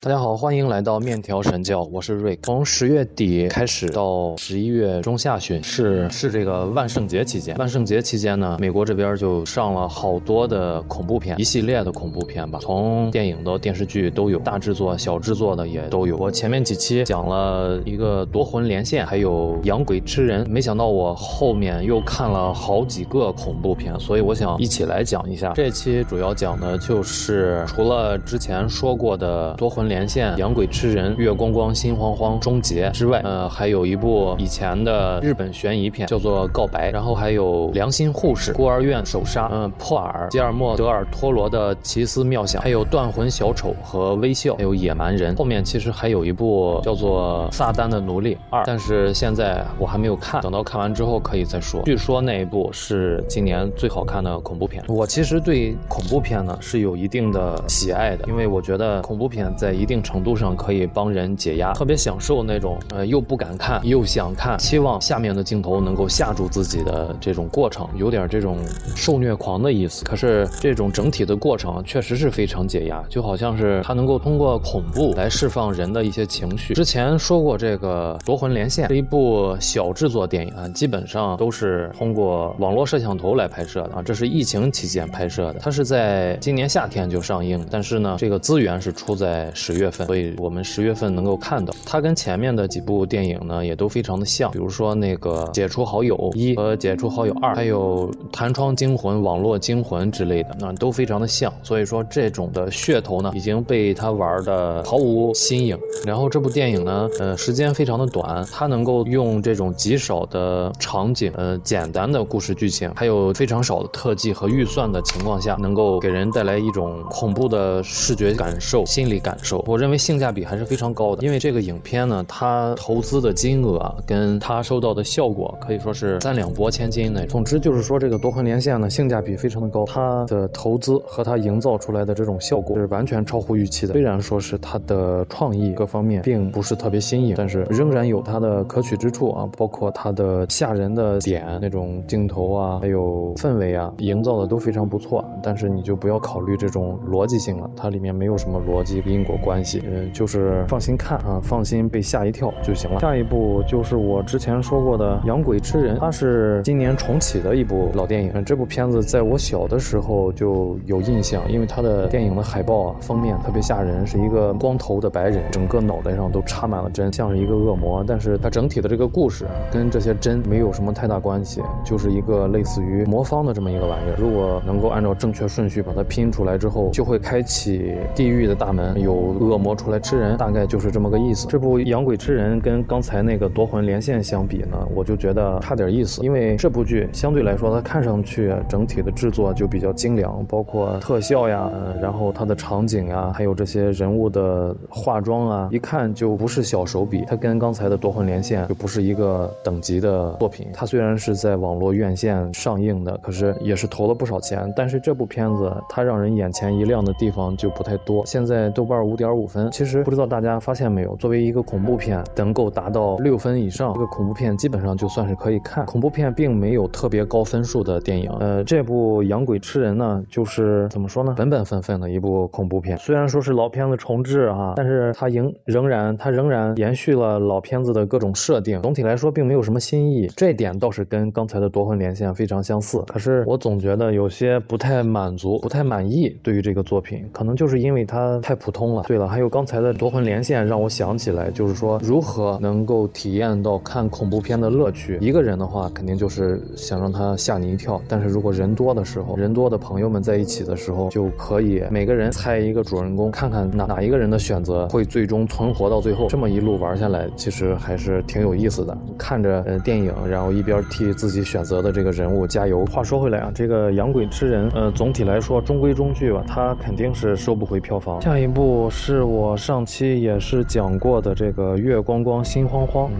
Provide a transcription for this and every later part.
大家好，欢迎来到面条神教，我是瑞。从十月底开始到十一月中下旬，是是这个万圣节期间。万圣节期间呢，美国这边就上了好多的恐怖片，一系列的恐怖片吧，从电影到电视剧都有，大制作、小制作的也都有。我前面几期讲了一个夺魂连线，还有养鬼吃人，没想到我后面又看了好几个恐怖片，所以我想一起来讲一下。这期主要讲的就是除了之前说过的夺魂。连线养鬼吃人，月光光心慌慌终结之外，呃，还有一部以前的日本悬疑片叫做《告白》，然后还有良心护士、孤儿院首杀，嗯，破耳、吉尔莫·德尔托罗的奇思妙想，还有断魂小丑和微笑，还有野蛮人。后面其实还有一部叫做《撒旦的奴隶二》，但是现在我还没有看，等到看完之后可以再说。据说那一部是今年最好看的恐怖片。我其实对恐怖片呢是有一定的喜爱的，因为我觉得恐怖片在。一定程度上可以帮人解压，特别享受那种呃又不敢看又想看，期望下面的镜头能够吓住自己的这种过程，有点这种受虐狂的意思。可是这种整体的过程确实是非常解压，就好像是它能够通过恐怖来释放人的一些情绪。之前说过，这个《夺魂连线》是一部小制作电影啊，基本上都是通过网络摄像头来拍摄的啊，这是疫情期间拍摄的，它是在今年夏天就上映，但是呢，这个资源是出在。十月份，所以我们十月份能够看到它跟前面的几部电影呢，也都非常的像，比如说那个《解除好友一》和《解除好友二》，还有《弹窗惊魂》《网络惊魂》之类的，那都非常的像。所以说这种的噱头呢，已经被他玩的毫无新颖。然后这部电影呢，呃，时间非常的短，它能够用这种极少的场景，呃，简单的故事剧情，还有非常少的特技和预算的情况下，能够给人带来一种恐怖的视觉感受、心理感受。我认为性价比还是非常高的，因为这个影片呢，它投资的金额啊跟它收到的效果可以说是三两拨千金那种。总之就是说，这个夺魂连线呢，性价比非常的高，它的投资和它营造出来的这种效果是完全超乎预期的。虽然说是它的创意各方面并不是特别新颖，但是仍然有它的可取之处啊，包括它的吓人的点，那种镜头啊，还有氛围啊，营造的都非常不错。但是你就不要考虑这种逻辑性了，它里面没有什么逻辑因果。关关系，嗯，就是放心看啊，放心被吓一跳就行了。下一部就是我之前说过的《养鬼吃人》，它是今年重启的一部老电影。这部片子在我小的时候就有印象，因为它的电影的海报啊，封面特别吓人，是一个光头的白人，整个脑袋上都插满了针，像是一个恶魔。但是它整体的这个故事跟这些针没有什么太大关系，就是一个类似于魔方的这么一个玩意儿。如果能够按照正确顺序把它拼出来之后，就会开启地狱的大门，有。恶魔出来吃人，大概就是这么个意思。这部养鬼吃人跟刚才那个夺魂连线相比呢，我就觉得差点意思。因为这部剧相对来说，它看上去整体的制作就比较精良，包括特效呀，然后它的场景呀，还有这些人物的化妆啊，一看就不是小手笔。它跟刚才的夺魂连线就不是一个等级的作品。它虽然是在网络院线上映的，可是也是投了不少钱。但是这部片子它让人眼前一亮的地方就不太多。现在豆瓣五点。点五分，其实不知道大家发现没有，作为一个恐怖片，能够达到六分以上，这个恐怖片基本上就算是可以看。恐怖片并没有特别高分数的电影，呃，这部《养鬼吃人》呢，就是怎么说呢，本本分分的一部恐怖片。虽然说是老片子重制啊，但是它仍仍然它仍然延续了老片子的各种设定。总体来说，并没有什么新意，这点倒是跟刚才的夺魂连线非常相似。可是我总觉得有些不太满足，不太满意。对于这个作品，可能就是因为它太普通了。对。还有刚才的夺魂连线，让我想起来，就是说如何能够体验到看恐怖片的乐趣。一个人的话，肯定就是想让他吓你一跳；但是如果人多的时候，人多的朋友们在一起的时候，就可以每个人猜一个主人公，看看哪哪一个人的选择会最终存活到最后。这么一路玩下来，其实还是挺有意思的。看着呃电影，然后一边替自己选择的这个人物加油。话说回来啊，这个养鬼吃人，呃，总体来说中规中矩吧，它肯定是收不回票房。下一部是。我上期也是讲过的这个月光光心慌慌，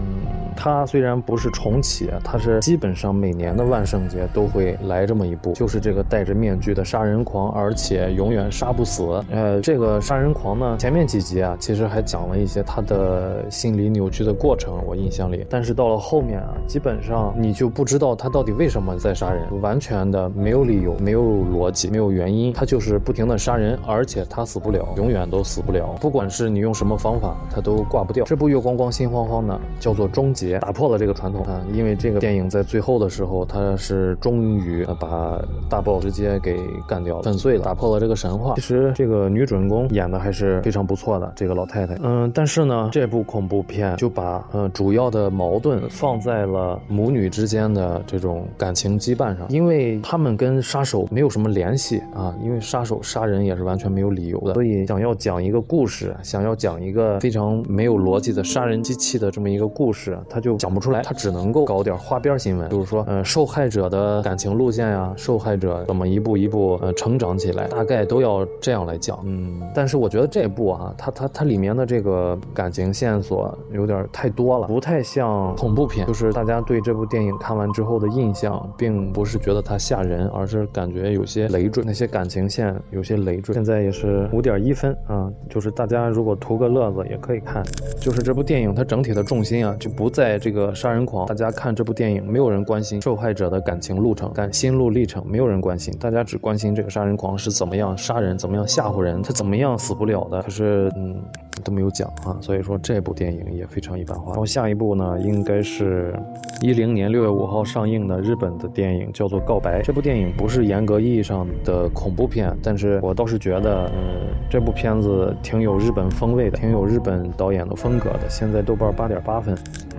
它虽然不是重启，它是基本上每年的万圣节都会来这么一部，就是这个戴着面具的杀人狂，而且永远杀不死。呃，这个杀人狂呢，前面几集啊，其实还讲了一些他的心理扭曲的过程，我印象里，但是到了后面啊，基本上你就不知道他到底为什么在杀人，完全的没有理由，没有逻辑，没有原因，他就是不停的杀人，而且他死不了，永远都死不。了，不管是你用什么方法，他都挂不掉。这部《月光光心慌慌》呢，叫做终结，打破了这个传统啊，因为这个电影在最后的时候，它是终于把大 boss 直接给干掉了，粉碎了，打破了这个神话。其实这个女主人公演的还是非常不错的，这个老太太。嗯，但是呢，这部恐怖片就把嗯主要的矛盾放在了母女之间的这种感情羁绊上，因为他们跟杀手没有什么联系啊，因为杀手杀人也是完全没有理由的，所以想要讲一个故事，想要讲一个非常没有逻辑的杀人机器的这么一个故事，他就讲不出来，他只能够搞点花边新闻，就是说，呃，受害者的感情路线呀，受害者怎么一步一步呃成长起来，大概都要这样来讲。嗯，但是我觉得这部啊，它它它里面的这个感情线索有点太多了，不太像恐怖片，就是大家对这部电影看完之后的印象，并不是觉得它吓人，而是感觉有些累赘，那些感情线有些累赘。现在也是五点一分啊，就是大家如果图个乐子也可以看。就是这部电影它整体的重心啊，就不在在这个杀人狂。大家看这部电影，没有人关心受害者的感情路程、感心路历程，没有人关心，大家只关心这个杀人狂是怎么样杀人，怎么样吓唬人，他怎么样死不了的。可是，嗯。都没有讲啊，所以说这部电影也非常一般化。然后下一部呢，应该是一零年六月五号上映的日本的电影，叫做《告白》。这部电影不是严格意义上的恐怖片，但是我倒是觉得，嗯，这部片子挺有日本风味的，挺有日本导演的风格的。现在豆瓣八点八分。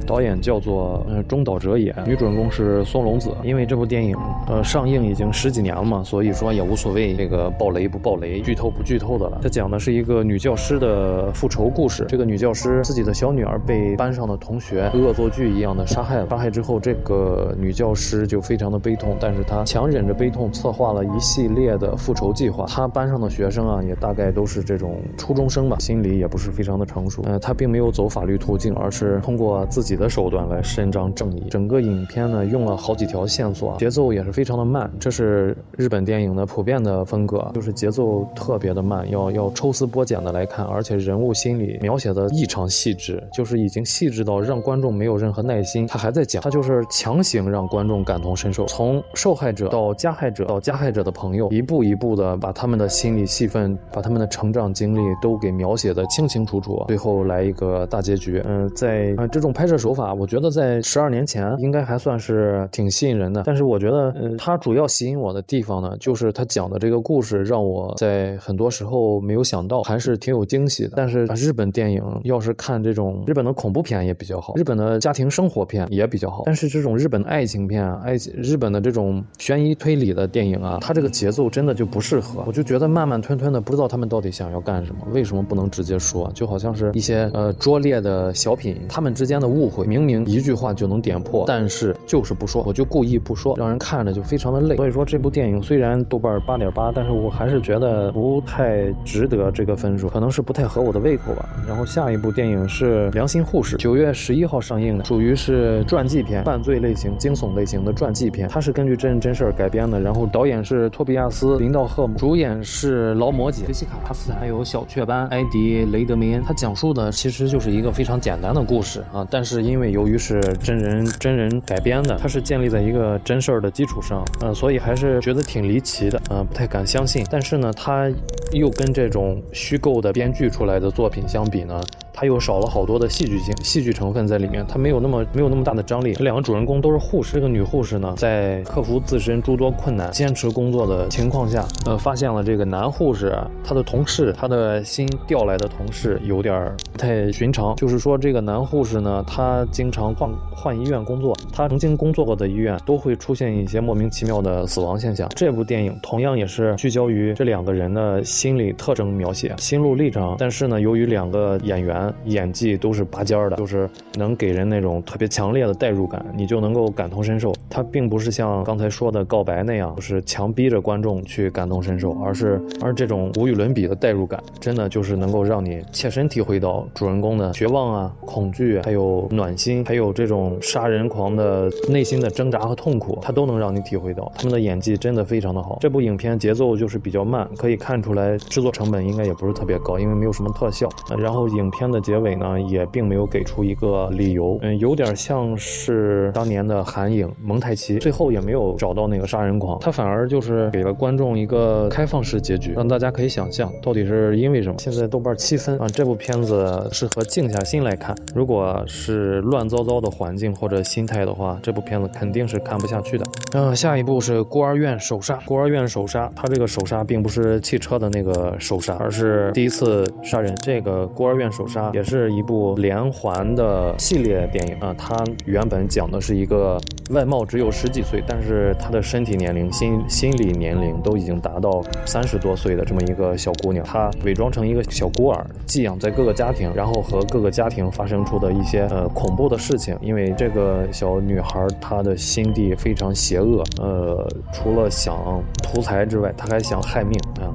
导演叫做嗯中岛哲也，女主人公是松隆子。因为这部电影呃上映已经十几年了嘛，所以说也无所谓这个爆雷不爆雷、剧透不剧透的了。它讲的是一个女教师的复仇故事。这个女教师自己的小女儿被班上的同学恶作剧一样的杀害了。杀害之后，这个女教师就非常的悲痛，但是她强忍着悲痛，策划了一系列的复仇计划。她班上的学生啊，也大概都是这种初中生吧，心理也不是非常的成熟。呃，她并没有走法律途径，而是通过自己的。的手段来伸张正义。整个影片呢用了好几条线索，节奏也是非常的慢。这是日本电影的普遍的风格，就是节奏特别的慢，要要抽丝剥茧的来看，而且人物心理描写的异常细致，就是已经细致到让观众没有任何耐心。他还在讲，他就是强行让观众感同身受，从受害者到加害者到加害者的朋友，一步一步的把他们的心理戏份，把他们的成长经历都给描写的清清楚楚，最后来一个大结局。嗯，在这种拍摄手。法我觉得在十二年前应该还算是挺吸引人的，但是我觉得，呃，它主要吸引我的地方呢，就是他讲的这个故事让我在很多时候没有想到，还是挺有惊喜的。但是日本电影要是看这种日本的恐怖片也比较好，日本的家庭生活片也比较好，但是这种日本的爱情片、爱日本的这种悬疑推理的电影啊，它这个节奏真的就不适合。我就觉得慢慢吞吞的，不知道他们到底想要干什么，为什么不能直接说？就好像是一些呃拙劣的小品，他们之间的误会。明明一句话就能点破，但是就是不说，我就故意不说，让人看着就非常的累。所以说这部电影虽然豆瓣八点八，但是我还是觉得不太值得这个分数，可能是不太合我的胃口吧。然后下一部电影是《良心护士》，九月十一号上映的，属于是传记片，犯罪类型、惊悚类型的传记片。它是根据真人真事儿改编的，然后导演是托比亚斯·林道赫姆，主演是劳模姐、杰西卡·帕斯坦，还有小雀斑埃迪·雷德梅恩。他讲述的其实就是一个非常简单的故事啊，但是因为由于是真人真人改编的，它是建立在一个真事儿的基础上，呃，所以还是觉得挺离奇的，呃，不太敢相信。但是呢，它又跟这种虚构的编剧出来的作品相比呢？它又少了好多的戏剧性、戏剧成分在里面，它没有那么没有那么大的张力。这两个主人公都是护士，这个女护士呢，在克服自身诸多困难、坚持工作的情况下，呃，发现了这个男护士他的同事，他的新调来的同事有点不太寻常。就是说，这个男护士呢，他经常换换医院工作，他曾经工作过的医院都会出现一些莫名其妙的死亡现象。这部电影同样也是聚焦于这两个人的心理特征描写、心路历程，但是呢，由于两个演员。演技都是拔尖儿的，就是能给人那种特别强烈的代入感，你就能够感同身受。它并不是像刚才说的告白那样，就是强逼着观众去感同身受，而是而这种无与伦比的代入感，真的就是能够让你切身体会到主人公的绝望啊、恐惧，还有暖心，还有这种杀人狂的内心的挣扎和痛苦，它都能让你体会到。他们的演技真的非常的好。这部影片节奏就是比较慢，可以看出来制作成本应该也不是特别高，因为没有什么特效。然后影片。的结尾呢，也并没有给出一个理由，嗯，有点像是当年的韩影蒙太奇，最后也没有找到那个杀人狂，他反而就是给了观众一个开放式结局，让大家可以想象到底是因为什么。现在豆瓣七分啊，这部片子适合静下心来看，如果是乱糟糟的环境或者心态的话，这部片子肯定是看不下去的。嗯，下一部是孤儿院首杀，孤儿院首杀，他这个首杀并不是汽车的那个首杀，而是第一次杀人。这个孤儿院首杀也是一部连环的系列电影啊，它原本讲的是一个外貌只有十几岁，但是他的身体年龄、心心理年龄都已经达到三十多岁的这么一个小姑娘，她伪装成一个小孤儿，寄养在各个家庭，然后和各个家庭发生出的一些呃恐怖的事情。因为这个小女孩她的心地非常邪恶，呃，除了想图财之外，她还想害命啊。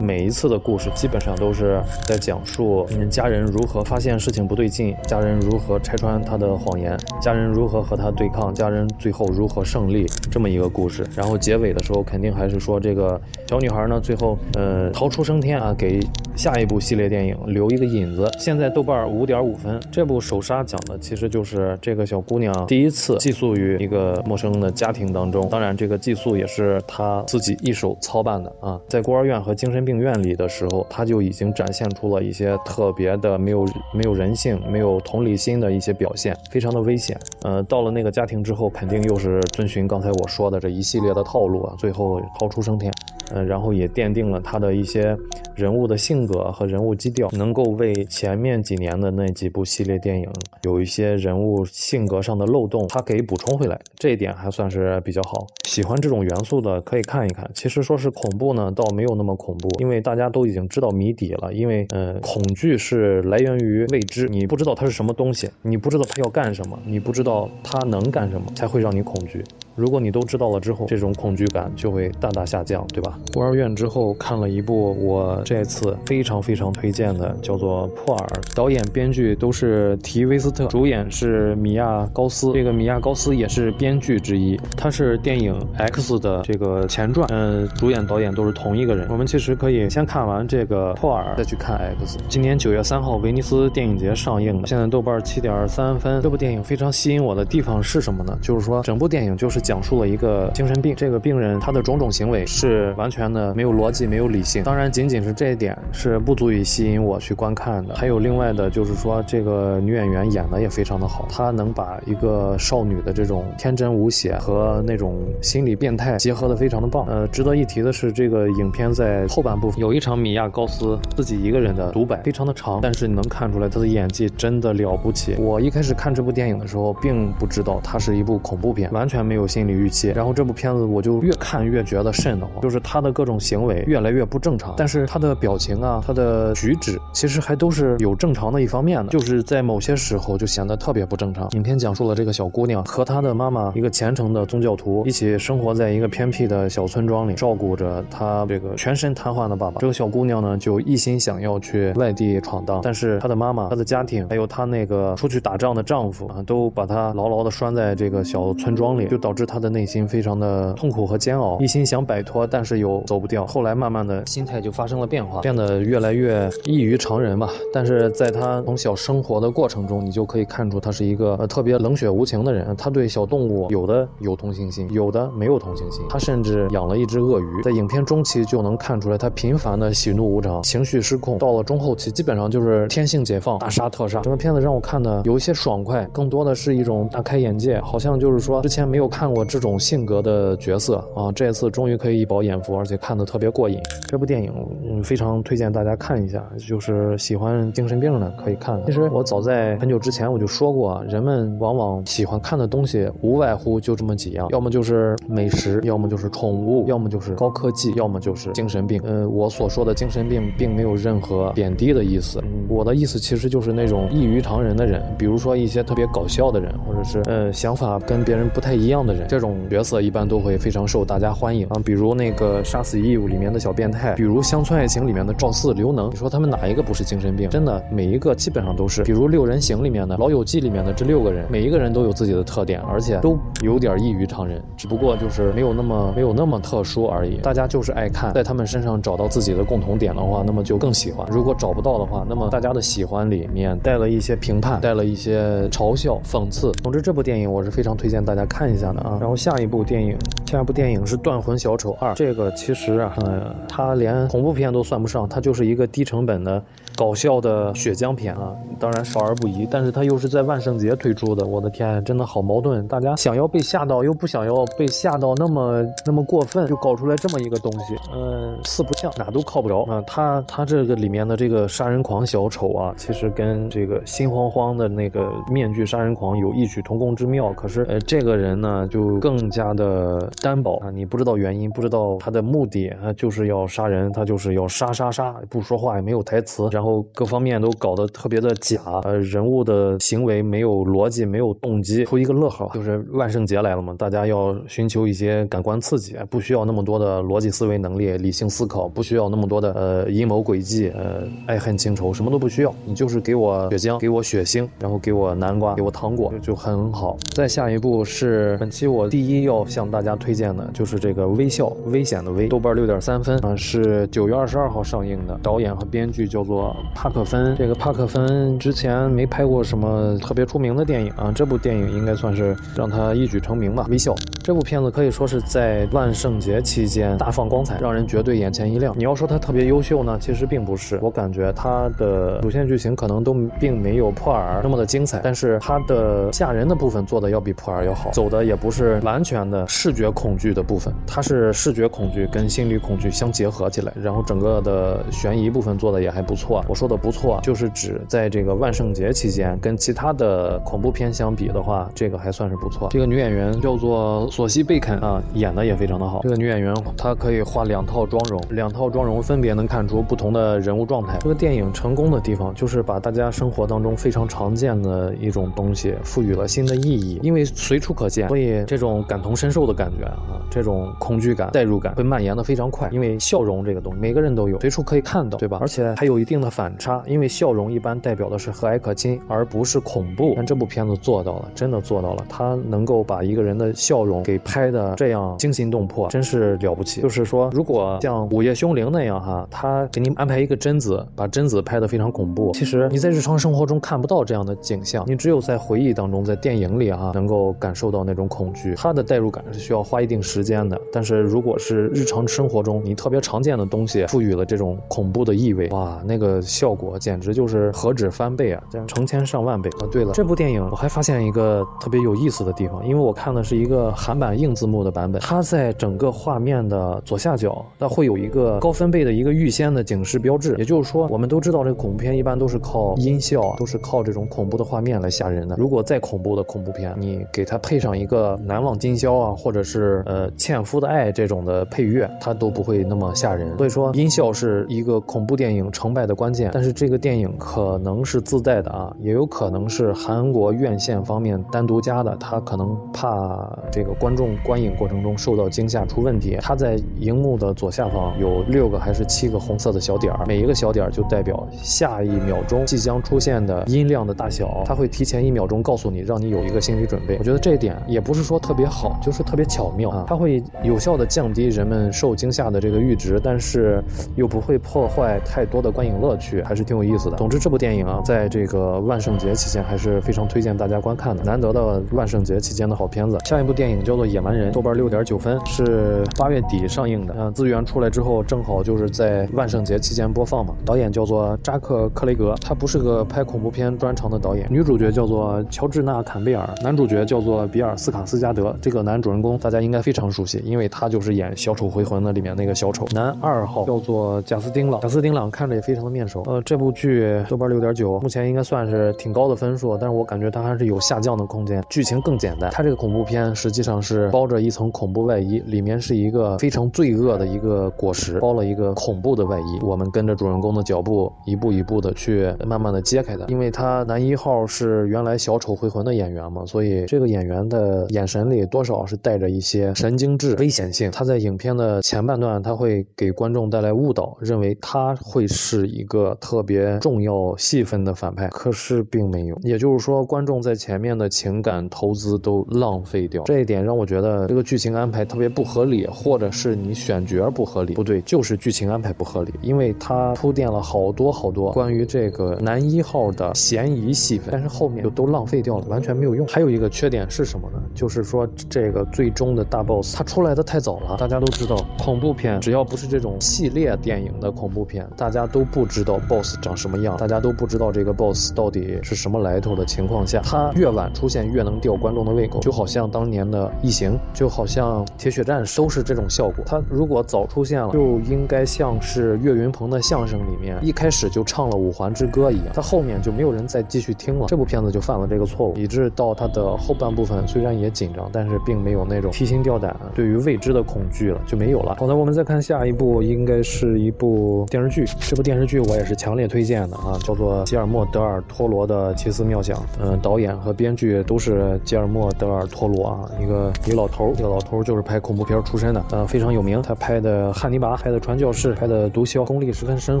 每一次的故事基本上都是在讲述家人如何发现事情不对劲，家人如何拆穿他的谎言，家人如何和他对抗，家人最后如何胜利这么一个故事。然后结尾的时候肯定还是说这个小女孩呢，最后呃逃出升天啊，给下一部系列电影留一个引子。现在豆瓣五点五分，这部首杀讲的其实就是这个小姑娘第一次寄宿于一个陌生的家庭当中，当然这个寄宿也是她自己一手操办的啊，在孤儿院和精神。病院里的时候，她就已经展现出了一些特别的没有没有人性、没有同理心的一些表现，非常的危险。呃，到了那个家庭之后，肯定又是遵循刚才我说的这一系列的套路啊，最后逃出升天。嗯，然后也奠定了他的一些人物的性格和人物基调，能够为前面几年的那几部系列电影有一些人物性格上的漏洞，他给补充回来，这一点还算是比较好。喜欢这种元素的可以看一看。其实说是恐怖呢，倒没有那么恐怖，因为大家都已经知道谜底了。因为呃，恐惧是来源于未知，你不知道它是什么东西，你不知道它要干什么，你不知道它能干什么，才会让你恐惧。如果你都知道了之后，这种恐惧感就会大大下降，对吧？孤儿院之后看了一部我这次非常非常推荐的，叫做《破耳》，导演、编剧都是提维斯特，主演是米娅高斯。这个米娅高斯也是编剧之一，他是电影《X》的这个前传，嗯，主演、导演都是同一个人。我们其实可以先看完这个《破耳》，再去看《X》。今年九月三号威尼斯电影节上映了，现在豆瓣七点三分。这部电影非常吸引我的地方是什么呢？就是说整部电影就是。讲述了一个精神病，这个病人他的种种行为是完全的没有逻辑、没有理性。当然，仅仅是这一点是不足以吸引我去观看的。还有另外的，就是说这个女演员演的也非常的好，她能把一个少女的这种天真无邪和那种心理变态结合的非常的棒。呃，值得一提的是，这个影片在后半部分有一场米亚高斯自己一个人的独白，非常的长，但是你能看出来她的演技真的了不起。我一开始看这部电影的时候，并不知道它是一部恐怖片，完全没有。心理预期，然后这部片子我就越看越觉得瘆得慌，就是他的各种行为越来越不正常，但是他的表情啊，他的举止其实还都是有正常的一方面的，就是在某些时候就显得特别不正常。影片讲述了这个小姑娘和她的妈妈，一个虔诚的宗教徒，一起生活在一个偏僻的小村庄里，照顾着她这个全身瘫痪的爸爸。这个小姑娘呢，就一心想要去外地闯荡，但是她的妈妈、她的家庭，还有她那个出去打仗的丈夫啊，都把她牢牢的拴在这个小村庄里，就导致。他的内心非常的痛苦和煎熬，一心想摆脱，但是又走不掉。后来慢慢的心态就发生了变化，变得越来越异于常人吧。但是在他从小生活的过程中，你就可以看出他是一个呃特别冷血无情的人。他对小动物有的有同情心，有的没有同情心。他甚至养了一只鳄鱼。在影片中期就能看出来，他频繁的喜怒无常，情绪失控。到了中后期，基本上就是天性解放，大杀特杀。整个片子让我看的有一些爽快，更多的是一种大开眼界，好像就是说之前没有看过。我这种性格的角色啊，这次终于可以一饱眼福，而且看得特别过瘾。这部电影嗯非常推荐大家看一下，就是喜欢精神病的可以看。其实我早在很久之前我就说过，人们往往喜欢看的东西无外乎就这么几样，要么就是美食，要么就是宠物，要么就是高科技，要么就是精神病。呃，我所说的精神病并没有任何贬低的意思，我的意思其实就是那种异于常人的人，比如说一些特别搞笑的人，或者是呃想法跟别人不太一样的人。这种角色一般都会非常受大家欢迎啊。比如那个《杀死伊务》里面的小变态，比如《乡村爱情》里面的赵四、刘能，你说他们哪一个不是精神病？真的，每一个基本上都是。比如《六人行》里面的《老友记》里面的这六个人，每一个人都有自己的特点，而且都有点异于常人，只不过就是没有那么没有那么特殊而已。大家就是爱看，在他们身上找到自己的共同点的话，那么就更喜欢；如果找不到的话，那么大家的喜欢里面带了一些评判，带了一些嘲笑、讽刺。总之，这部电影我是非常推荐大家看一下的然后下一部电影，下一部电影是《断魂小丑二》。这个其实啊，呃，它连恐怖片都算不上，它就是一个低成本的搞笑的血浆片啊。当然少儿不宜，但是它又是在万圣节推出的。我的天，真的好矛盾！大家想要被吓到，又不想要被吓到那么那么过分，就搞出来这么一个东西。嗯，四不像，哪都靠不着啊。他他这个里面的这个杀人狂小丑啊，其实跟这个心慌慌的那个面具杀人狂有异曲同工之妙。可是呃，这个人呢就更加的单薄啊，你不知道原因，不知道他的目的，他就是要杀人，他就是要杀杀杀，不说话也没有台词，然后各方面都搞得特别的假，呃，人物的行为没有逻辑，没有动机，图一个乐呵。就是万圣节来了嘛，大家要寻求一些感官刺激，不需要那么多的逻辑思维能力、理性思考，不需要那么多的呃阴谋诡计、呃爱恨情仇，什么都不需要，你就是给我血浆，给我血腥，然后给我南瓜，给我糖果，就很好。再下一步是本期我第一要向大家推荐的，就是这个微笑，危险的危，豆瓣六点三分啊，是九月二十二号上映的，导演和编剧叫做帕克芬。这个帕克芬之前没拍过什么特别出名的电影啊，这部电影应该算是让他一举成名吧。微笑这部片子可以说是在万圣节期间大放光彩，让人绝对眼前一亮。你要说它特别优秀呢，其实并不是，我感觉它的主线剧情可能都并没有破耳那么的精彩，但是它的吓人的部分做的要比破耳要好，走的也不是是完全的视觉恐惧的部分，它是视觉恐惧跟心理恐惧相结合起来，然后整个的悬疑部分做的也还不错。我说的不错，就是指在这个万圣节期间跟其他的恐怖片相比的话，这个还算是不错。这个女演员叫做索西贝肯啊，演的也非常的好。这个女演员她可以画两套妆容，两套妆容分别能看出不同的人物状态。这个电影成功的地方就是把大家生活当中非常常见的一种东西赋予了新的意义，因为随处可见，所以这种感同身受的感觉啊，这种恐惧感、代入感会蔓延的非常快。因为笑容这个东西每个人都有，随处可以看到，对吧？而且还有一定的反差，因为笑容一般代表的是和蔼可亲，而不是恐怖。但这部片子做到了，真的做到了，它能够把一个人的笑容给拍的这样惊心动魄，真是了不起。就是说，如果像《午夜凶铃》那样哈，他给你安排一个贞子，把贞子拍得非常恐怖，其实你在日常生活中看不到这样的景象，你只有在回忆当中，在电影里哈，能够感受到那种恐惧。它的代入感是需要花一定时间的。但是如果是日常生活中你特别常见的东西赋予了这种恐怖的意味，哇，那个效果简直就是何止翻倍啊，这样成千上万倍啊！对了，这部电影我还发现一个特别有意思的地方，因为我看的是一个韩版硬字幕的版本，它在整个画面的左下角，它会有一个高分贝的一个预先的警示标志。也就是说，我们都知道这个恐怖片一般都是靠音效，都是靠这种恐怖的画面来吓人的。如果再恐怖的恐怖片，你给它配上一个难忘今宵啊，或者是呃纤夫的爱这种的配乐，它都不会那么吓人。所以说，音效是一个恐怖电影成败的关键。但是这个电影可能是自带的啊，也有可能是韩国院线方面单独加的，它可能怕这个观众观影过程中受到惊吓出问题。它在荧幕的左下方有六个还是七个红色的小点儿，每一个小点儿就代表下一秒钟即将出现的音量的大小，它会提前一秒钟告诉你，让你有一个心理准备。我觉得这一点也不是说特别好，就是特别巧妙啊，它会有效的降低人们受惊吓的这个阈值，但是又不会破坏太多的观影乐趣，还是挺有意思的。总之，这部电影啊，在这个万圣节期间还是非常推荐大家观看的，难得的万圣节期间的好片子。下一部电影叫做《野蛮人》，豆瓣六点九分，是八月底上映的。嗯，资源出来之后，正好就是在万圣节期间播放嘛。导演叫做扎克·克雷格，他不是个拍恐怖片专长的导演。女主角叫做乔治娜·坎贝尔，男主角叫做比尔斯卡斯加德。这个男主人公大家应该非常熟悉，因为他就是演《小丑回魂》的里面那个小丑。男二号叫做贾斯汀·朗，贾斯汀·朗看着也非常的面熟。呃，这部剧豆瓣六点九，目前应该算是挺高的分数，但是我感觉它还是有下降的空间。剧情更简单，它这个恐怖片实际上是包着一层恐怖外衣，里面是一个非常罪恶的一个果实，包了一个恐怖的外衣。我们跟着主人公的脚步，一步一步的去慢慢的揭开它。因为他男一号是原来小丑回魂的演员嘛，所以这个演员的眼神里多少是带着一些神经质、危险性。他在影片的前半段，他会给观众带来误导，认为他会是一个特别重要戏份的反派，可是并没有。也就是说，观众在前面的情感投资都浪费掉，这一点让我觉得这个剧情安排特别不合理，或者是你选角不合理。不对，就是剧情安排不合理，因为他铺垫了好多好多关于这个男一号的嫌疑戏份，但是后面就都浪费掉了，完全没有用。还有一个缺点是什么呢？就是是说这个最终的大 boss 他出来的太早了。大家都知道，恐怖片只要不是这种系列电影的恐怖片，大家都不知道 boss 长什么样，大家都不知道这个 boss 到底是什么来头的情况下，他越晚出现越能吊观众的胃口。就好像当年的异形，就好像铁血战士，都是这种效果。他如果早出现了，就应该像是岳云鹏的相声里面一开始就唱了五环之歌一样，他后面就没有人再继续听了。这部片子就犯了这个错误，以致到他的后半部分虽然也紧张，但是并没有那种提心吊胆对于未知的恐惧了，就没有了。好的，我们再看下一部，应该是一部电视剧。这部电视剧我也是强烈推荐的啊，叫做吉尔莫·德尔托罗的《奇思妙想》。嗯，导演和编剧都是吉尔莫·德尔托罗啊，一个一个老头儿，这个老头儿就是拍恐怖片出身的，呃，非常有名。他拍的《汉尼拔》，拍的《传教士》，拍的《毒枭》，功力十分深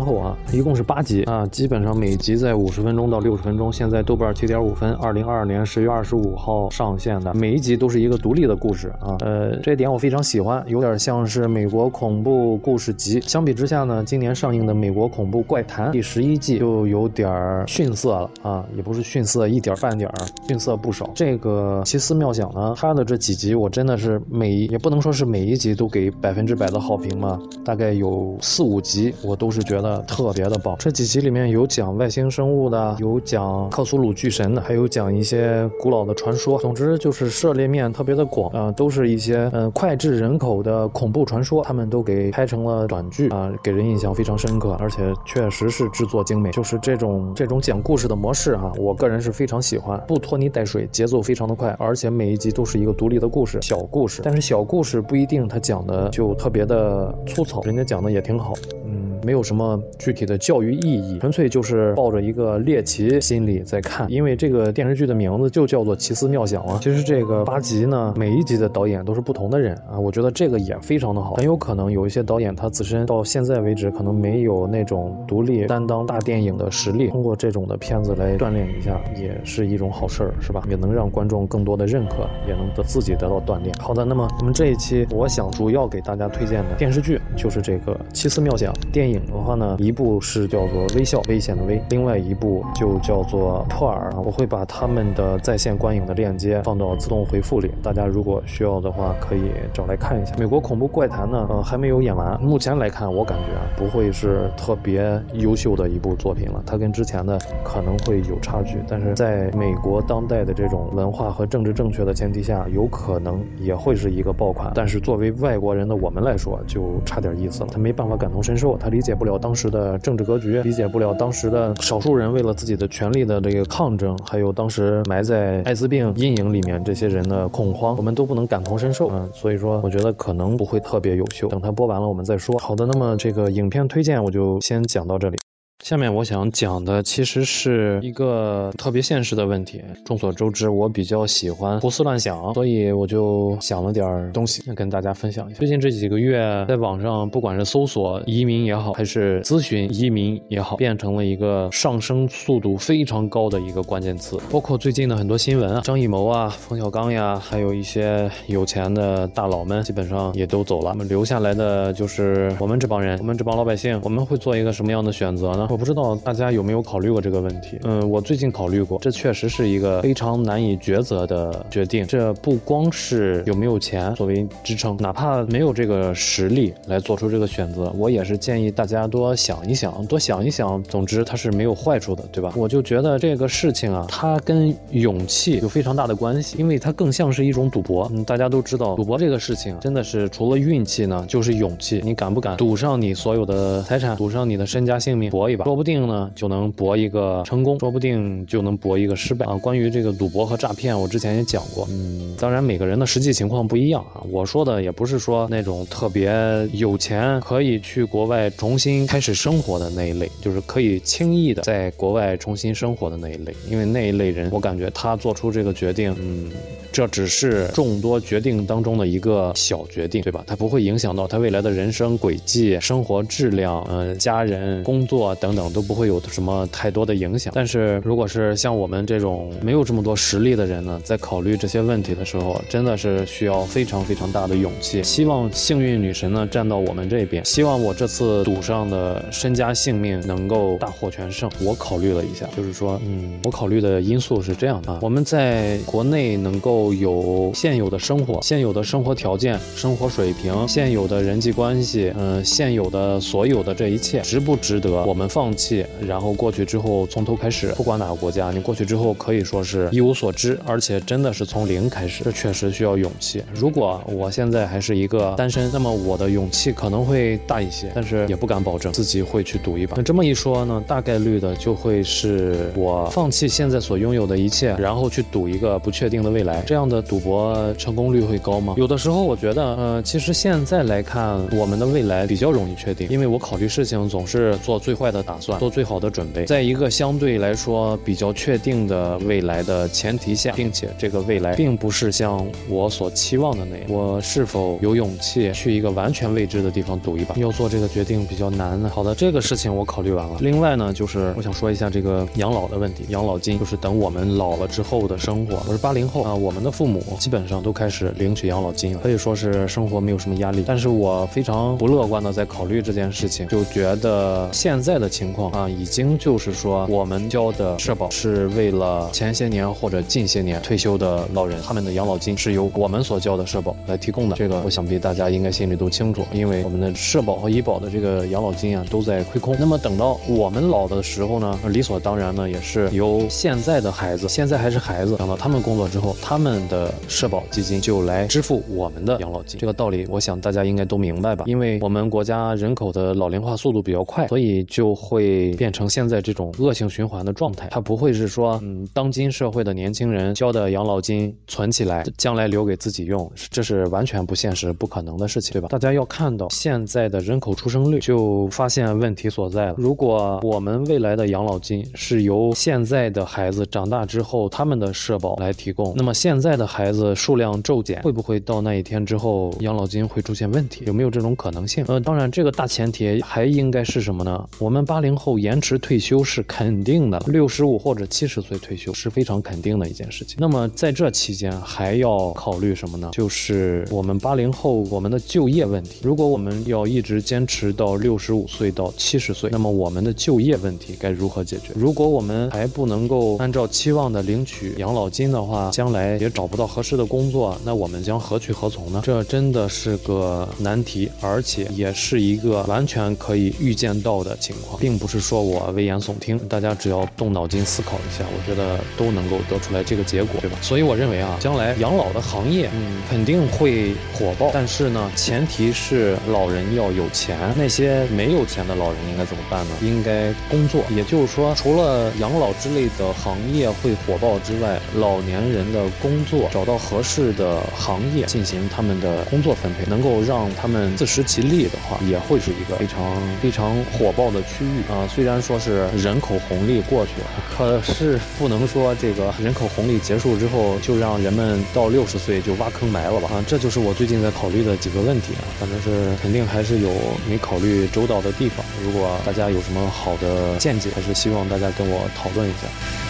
厚啊。一共是八集啊，基本上每集在五十分钟到六十分钟。现在豆瓣七点五分，二零二二年十月二十五号上线的，每一集都是一个独立的故事啊。呃，这一点我非常喜欢，有点像是美国恐怖故事集。相比之下呢，今年上映的《美国恐怖怪谈》第十一季就有点逊色了啊，也不是逊色一点半点儿，逊色不少。这个奇思妙想呢，它的这几集我真的是每也不能说是每一集都给百分之百的好评嘛，大概有四五集我都是觉得特别的棒。这几集里面有讲外星生物的，有讲克苏鲁巨神的，还有讲一些古老的传说。总之就是涉猎面特别的广啊，都是一些嗯脍炙人口的恐怖传说，他们都给拍成了短剧啊，给人印象非常深刻，而且确实是制作精美。就是这种这种讲故事的模式哈，我个人是非常喜欢，不拖泥带水，节奏非常的快，而且每一集都是一个独立的故事，小故事。但是小故事不一定他讲的就特别的粗糙，人家讲的也挺好，嗯。没有什么具体的教育意义，纯粹就是抱着一个猎奇心理在看。因为这个电视剧的名字就叫做《奇思妙想》啊。其实这个八集呢，每一集的导演都是不同的人啊。我觉得这个也非常的好。很有可能有一些导演他自身到现在为止可能没有那种独立担当大电影的实力，通过这种的片子来锻炼一下，也是一种好事儿，是吧？也能让观众更多的认可，也能得自己得到锻炼。好的，那么我们这一期我想主要给大家推荐的电视剧就是这个《奇思妙想》电影。的话呢，一部是叫做《微笑》，危险的危；另外一部就叫做《破耳》。我会把他们的在线观影的链接放到自动回回复里，大家如果需要的话，可以找来看一下。美国恐怖怪谈呢，呃，还没有演完。目前来看，我感觉不会是特别优秀的一部作品了。它跟之前的可能会有差距，但是在美国当代的这种文化和政治正确的前提下，有可能也会是一个爆款。但是作为外国人的我们来说，就差点意思了。他没办法感同身受，他理解不了当时的政治格局，理解不了当时的少数人为了自己的权利的这个抗争，还有当时埋在艾滋病阴影里面这些人的恐慌，我们都不能感同身受。嗯，所以说我觉得可能不会特别优秀。等它播完了我们再说。好的，那么这个影片推荐我就先讲到这里。下面我想讲的其实是一个特别现实的问题。众所周知，我比较喜欢胡思乱想，所以我就想了点东西跟大家分享一下。最近这几个月，在网上不管是搜索移民也好，还是咨询移民也好，变成了一个上升速度非常高的一个关键词。包括最近的很多新闻啊，张艺谋啊、冯小刚呀，还有一些有钱的大佬们，基本上也都走了。那么留下来的就是我们这帮人，我们这帮老百姓，我们会做一个什么样的选择呢？我不知道大家有没有考虑过这个问题。嗯，我最近考虑过，这确实是一个非常难以抉择的决定。这不光是有没有钱作为支撑，哪怕没有这个实力来做出这个选择，我也是建议大家多想一想，多想一想。总之，它是没有坏处的，对吧？我就觉得这个事情啊，它跟勇气有非常大的关系，因为它更像是一种赌博。嗯，大家都知道，赌博这个事情真的是除了运气呢，就是勇气。你敢不敢赌上你所有的财产，赌上你的身家性命，搏一？说不定呢就能博一个成功，说不定就能博一个失败啊。关于这个赌博和诈骗，我之前也讲过，嗯，当然每个人的实际情况不一样啊。我说的也不是说那种特别有钱可以去国外重新开始生活的那一类，就是可以轻易的在国外重新生活的那一类，因为那一类人，我感觉他做出这个决定，嗯。这只是众多决定当中的一个小决定，对吧？它不会影响到他未来的人生轨迹、生活质量、嗯，家人、工作等等等都不会有什么太多的影响。但是，如果是像我们这种没有这么多实力的人呢，在考虑这些问题的时候，真的是需要非常非常大的勇气。希望幸运女神呢站到我们这边，希望我这次赌上的身家性命能够大获全胜。我考虑了一下，就是说，嗯，我考虑的因素是这样的：我们在国内能够。有现有的生活、现有的生活条件、生活水平、现有的人际关系，嗯，现有的所有的这一切，值不值得我们放弃？然后过去之后从头开始，不管哪个国家，你过去之后可以说是一无所知，而且真的是从零开始，这确实需要勇气。如果我现在还是一个单身，那么我的勇气可能会大一些，但是也不敢保证自己会去赌一把。那这么一说呢，大概率的就会是我放弃现在所拥有的一切，然后去赌一个不确定的未来。这样的赌博成功率会高吗？有的时候我觉得，呃，其实现在来看，我们的未来比较容易确定，因为我考虑事情总是做最坏的打算，做最好的准备，在一个相对来说比较确定的未来的前提下，并且这个未来并不是像我所期望的那样，我是否有勇气去一个完全未知的地方赌一把？要做这个决定比较难呢。好的，这个事情我考虑完了。另外呢，就是我想说一下这个养老的问题，养老金就是等我们老了之后的生活。我是八零后啊，我们。的父母基本上都开始领取养老金了，可以说是生活没有什么压力。但是我非常不乐观的在考虑这件事情，就觉得现在的情况啊，已经就是说我们交的社保是为了前些年或者近些年退休的老人，他们的养老金是由我们所交的社保来提供的。这个我想必大家应该心里都清楚，因为我们的社保和医保的这个养老金啊都在亏空。那么等到我们老的时候呢，理所当然呢也是由现在的孩子，现在还是孩子，等到他们工作之后，他们。的社保基金就来支付我们的养老金，这个道理我想大家应该都明白吧？因为我们国家人口的老龄化速度比较快，所以就会变成现在这种恶性循环的状态。它不会是说，嗯，当今社会的年轻人交的养老金存起来，将来留给自己用，这是完全不现实、不可能的事情，对吧？大家要看到现在的人口出生率，就发现问题所在了。如果我们未来的养老金是由现在的孩子长大之后他们的社保来提供，那么现在的孩子数量骤减，会不会到那一天之后养老金会出现问题？有没有这种可能性？呃，当然，这个大前提还应该是什么呢？我们八零后延迟退休是肯定的，六十五或者七十岁退休是非常肯定的一件事情。那么在这期间还要考虑什么呢？就是我们八零后我们的就业问题。如果我们要一直坚持到六十五岁到七十岁，那么我们的就业问题该如何解决？如果我们还不能够按照期望的领取养老金的话，将来也。找不到合适的工作，那我们将何去何从呢？这真的是个难题，而且也是一个完全可以预见到的情况，并不是说我危言耸听。大家只要动脑筋思考一下，我觉得都能够得出来这个结果，对吧？所以我认为啊，将来养老的行业，嗯，肯定会火爆。但是呢，前提是老人要有钱。那些没有钱的老人应该怎么办呢？应该工作。也就是说，除了养老之类的行业会火爆之外，老年人的工作找到合适的行业进行他们的工作分配，能够让他们自食其力的话，也会是一个非常非常火爆的区啊。虽然说是人口红利过去了，可是不能说这个人口红利结束之后就让人们到六十岁就挖坑埋了吧啊。这就是我最近在考虑的几个问题啊，反正是肯定还是有没考虑周到的地方。如果大家有什么好的见解，还是希望大家跟我讨论一下。